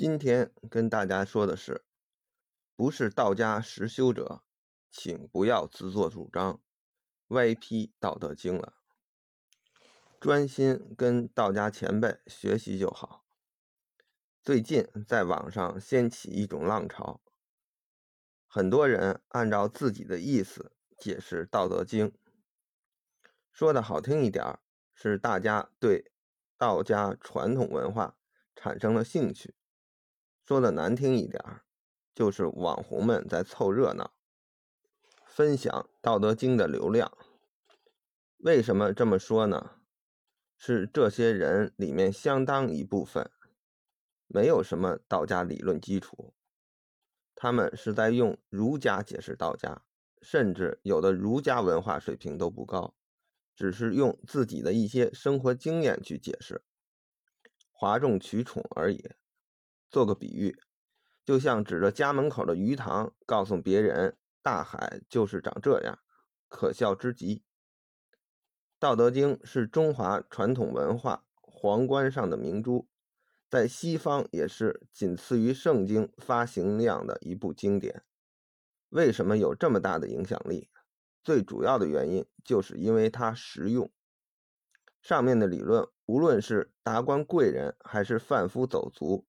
今天跟大家说的是，不是道家实修者，请不要自作主张，歪批《道德经》了。专心跟道家前辈学习就好。最近在网上掀起一种浪潮，很多人按照自己的意思解释《道德经》，说的好听一点是大家对道家传统文化产生了兴趣。说的难听一点，就是网红们在凑热闹，分享《道德经》的流量。为什么这么说呢？是这些人里面相当一部分没有什么道家理论基础，他们是在用儒家解释道家，甚至有的儒家文化水平都不高，只是用自己的一些生活经验去解释，哗众取宠而已。做个比喻，就像指着家门口的鱼塘，告诉别人大海就是长这样，可笑之极。《道德经》是中华传统文化皇冠上的明珠，在西方也是仅次于圣经发行量的一部经典。为什么有这么大的影响力？最主要的原因就是因为它实用。上面的理论，无论是达官贵人还是贩夫走卒。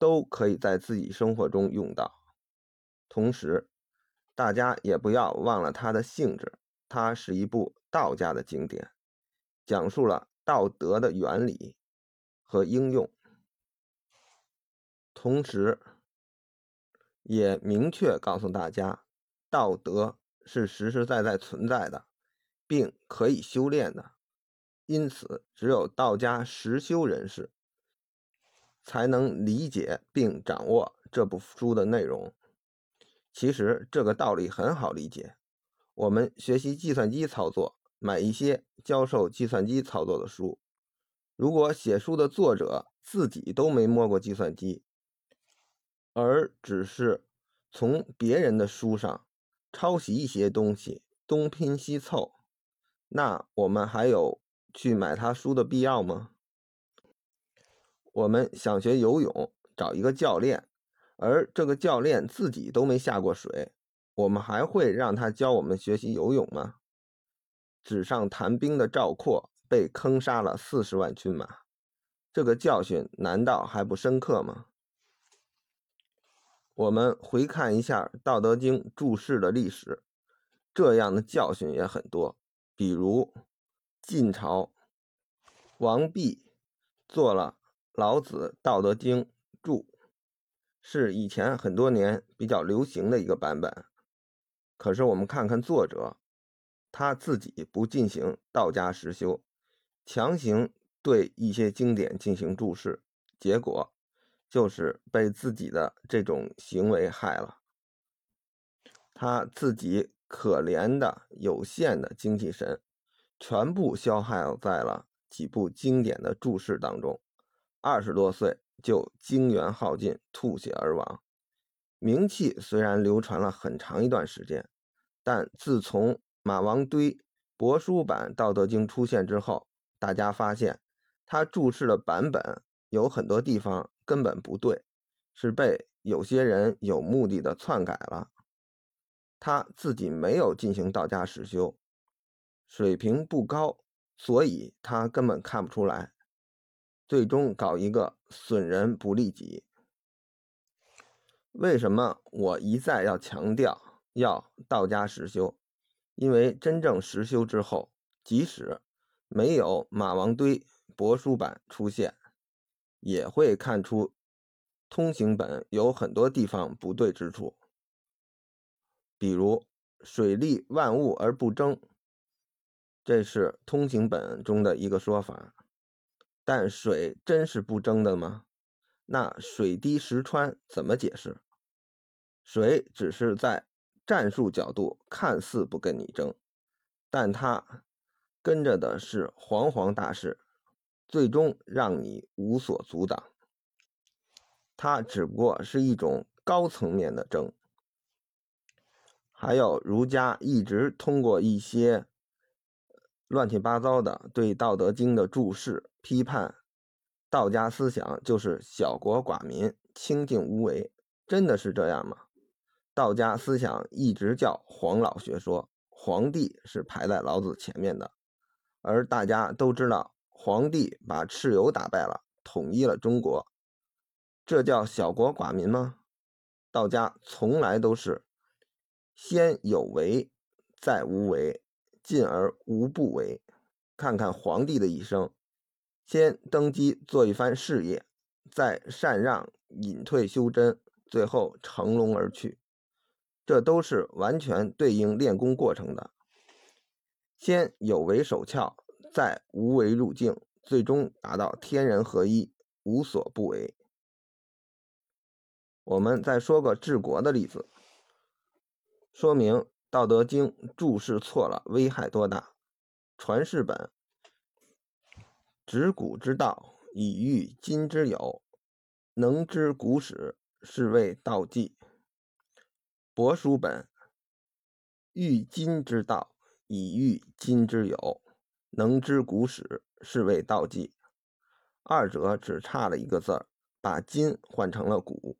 都可以在自己生活中用到。同时，大家也不要忘了它的性质，它是一部道家的经典，讲述了道德的原理和应用，同时也明确告诉大家，道德是实实在在存在的，并可以修炼的。因此，只有道家实修人士。才能理解并掌握这部书的内容。其实这个道理很好理解。我们学习计算机操作，买一些教授计算机操作的书。如果写书的作者自己都没摸过计算机，而只是从别人的书上抄袭一些东西，东拼西凑，那我们还有去买他书的必要吗？我们想学游泳，找一个教练，而这个教练自己都没下过水，我们还会让他教我们学习游泳吗？纸上谈兵的赵括被坑杀了四十万军马，这个教训难道还不深刻吗？我们回看一下《道德经》注释的历史，这样的教训也很多，比如晋朝王弼做了。老子《道德经》注是以前很多年比较流行的一个版本，可是我们看看作者，他自己不进行道家实修，强行对一些经典进行注释，结果就是被自己的这种行为害了。他自己可怜的有限的精气神，全部消耗在了几部经典的注释当中。二十多岁就精元耗尽，吐血而亡。名气虽然流传了很长一段时间，但自从马王堆帛书版《道德经》出现之后，大家发现他注释的版本有很多地方根本不对，是被有些人有目的的篡改了。他自己没有进行道家实修，水平不高，所以他根本看不出来。最终搞一个损人不利己。为什么我一再要强调要道家实修？因为真正实修之后，即使没有马王堆帛书版出现，也会看出通行本有很多地方不对之处。比如“水利万物而不争”，这是通行本中的一个说法。但水真是不争的吗？那水滴石穿怎么解释？水只是在战术角度看似不跟你争，但它跟着的是煌煌大势，最终让你无所阻挡。它只不过是一种高层面的争。还有儒家一直通过一些。乱七八糟的对《道德经》的注释批判，道家思想就是小国寡民、清静无为，真的是这样吗？道家思想一直叫黄老学说，皇帝是排在老子前面的，而大家都知道，皇帝把蚩尤打败了，统一了中国，这叫小国寡民吗？道家从来都是先有为，再无为，进而无不为。看看皇帝的一生。先登基做一番事业，再禅让隐退修真，最后乘龙而去，这都是完全对应练功过程的。先有为守窍，再无为入境，最终达到天人合一，无所不为。我们再说个治国的例子，说明《道德经》注释错了危害多大。传世本。执古之道，以御今之有；能知古史，是谓道纪。帛书本：御今之道，以御今之有；能知古史，是谓道纪。二者只差了一个字儿，把“今”换成了“古”。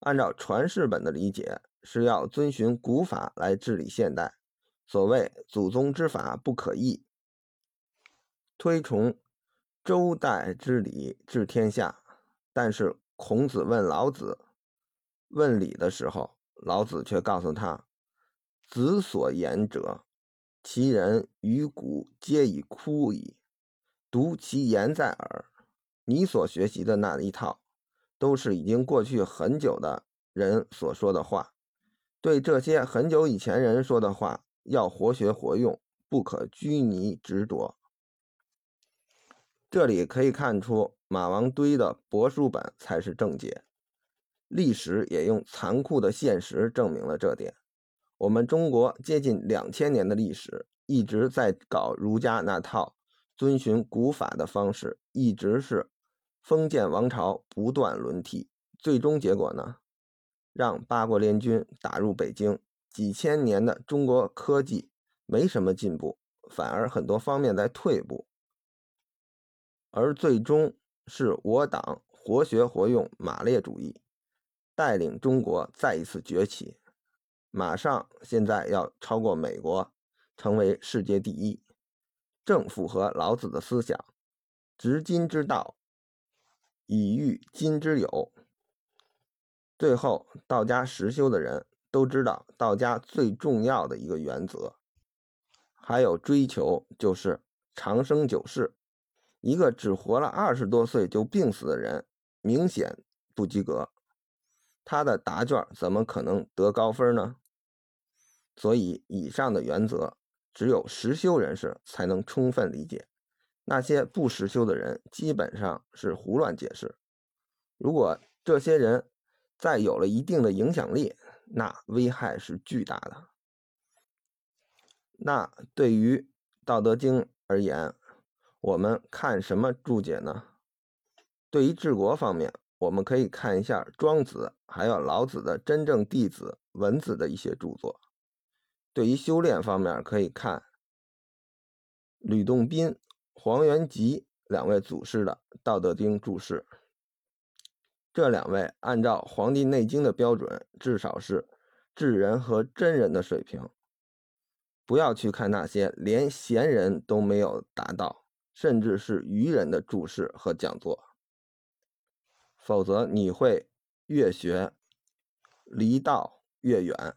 按照传世本的理解，是要遵循古法来治理现代。所谓“祖宗之法不可易”，推崇。周代之礼治天下，但是孔子问老子问礼的时候，老子却告诉他：“子所言者，其人于古皆已枯矣，独其言在耳。”你所学习的那一套，都是已经过去很久的人所说的话。对这些很久以前人说的话，要活学活用，不可拘泥执着。这里可以看出，马王堆的帛书本才是正解。历史也用残酷的现实证明了这点。我们中国接近两千年的历史，一直在搞儒家那套遵循古法的方式，一直是封建王朝不断轮替，最终结果呢，让八国联军打入北京，几千年的中国科技没什么进步，反而很多方面在退步。而最终是我党活学活用马列主义，带领中国再一次崛起，马上现在要超过美国，成为世界第一，正符合老子的思想，执今之道，以御今之有。最后，道家实修的人都知道，道家最重要的一个原则，还有追求就是长生久视。一个只活了二十多岁就病死的人，明显不及格。他的答卷怎么可能得高分呢？所以，以上的原则只有实修人士才能充分理解。那些不实修的人基本上是胡乱解释。如果这些人再有了一定的影响力，那危害是巨大的。那对于《道德经》而言，我们看什么注解呢？对于治国方面，我们可以看一下庄子，还有老子的真正弟子文子的一些著作。对于修炼方面，可以看吕洞宾、黄元吉两位祖师的《道德经》注释。这两位按照《黄帝内经》的标准，至少是智人和真人的水平。不要去看那些连贤人都没有达到。甚至是愚人的注释和讲座，否则你会越学离道越远。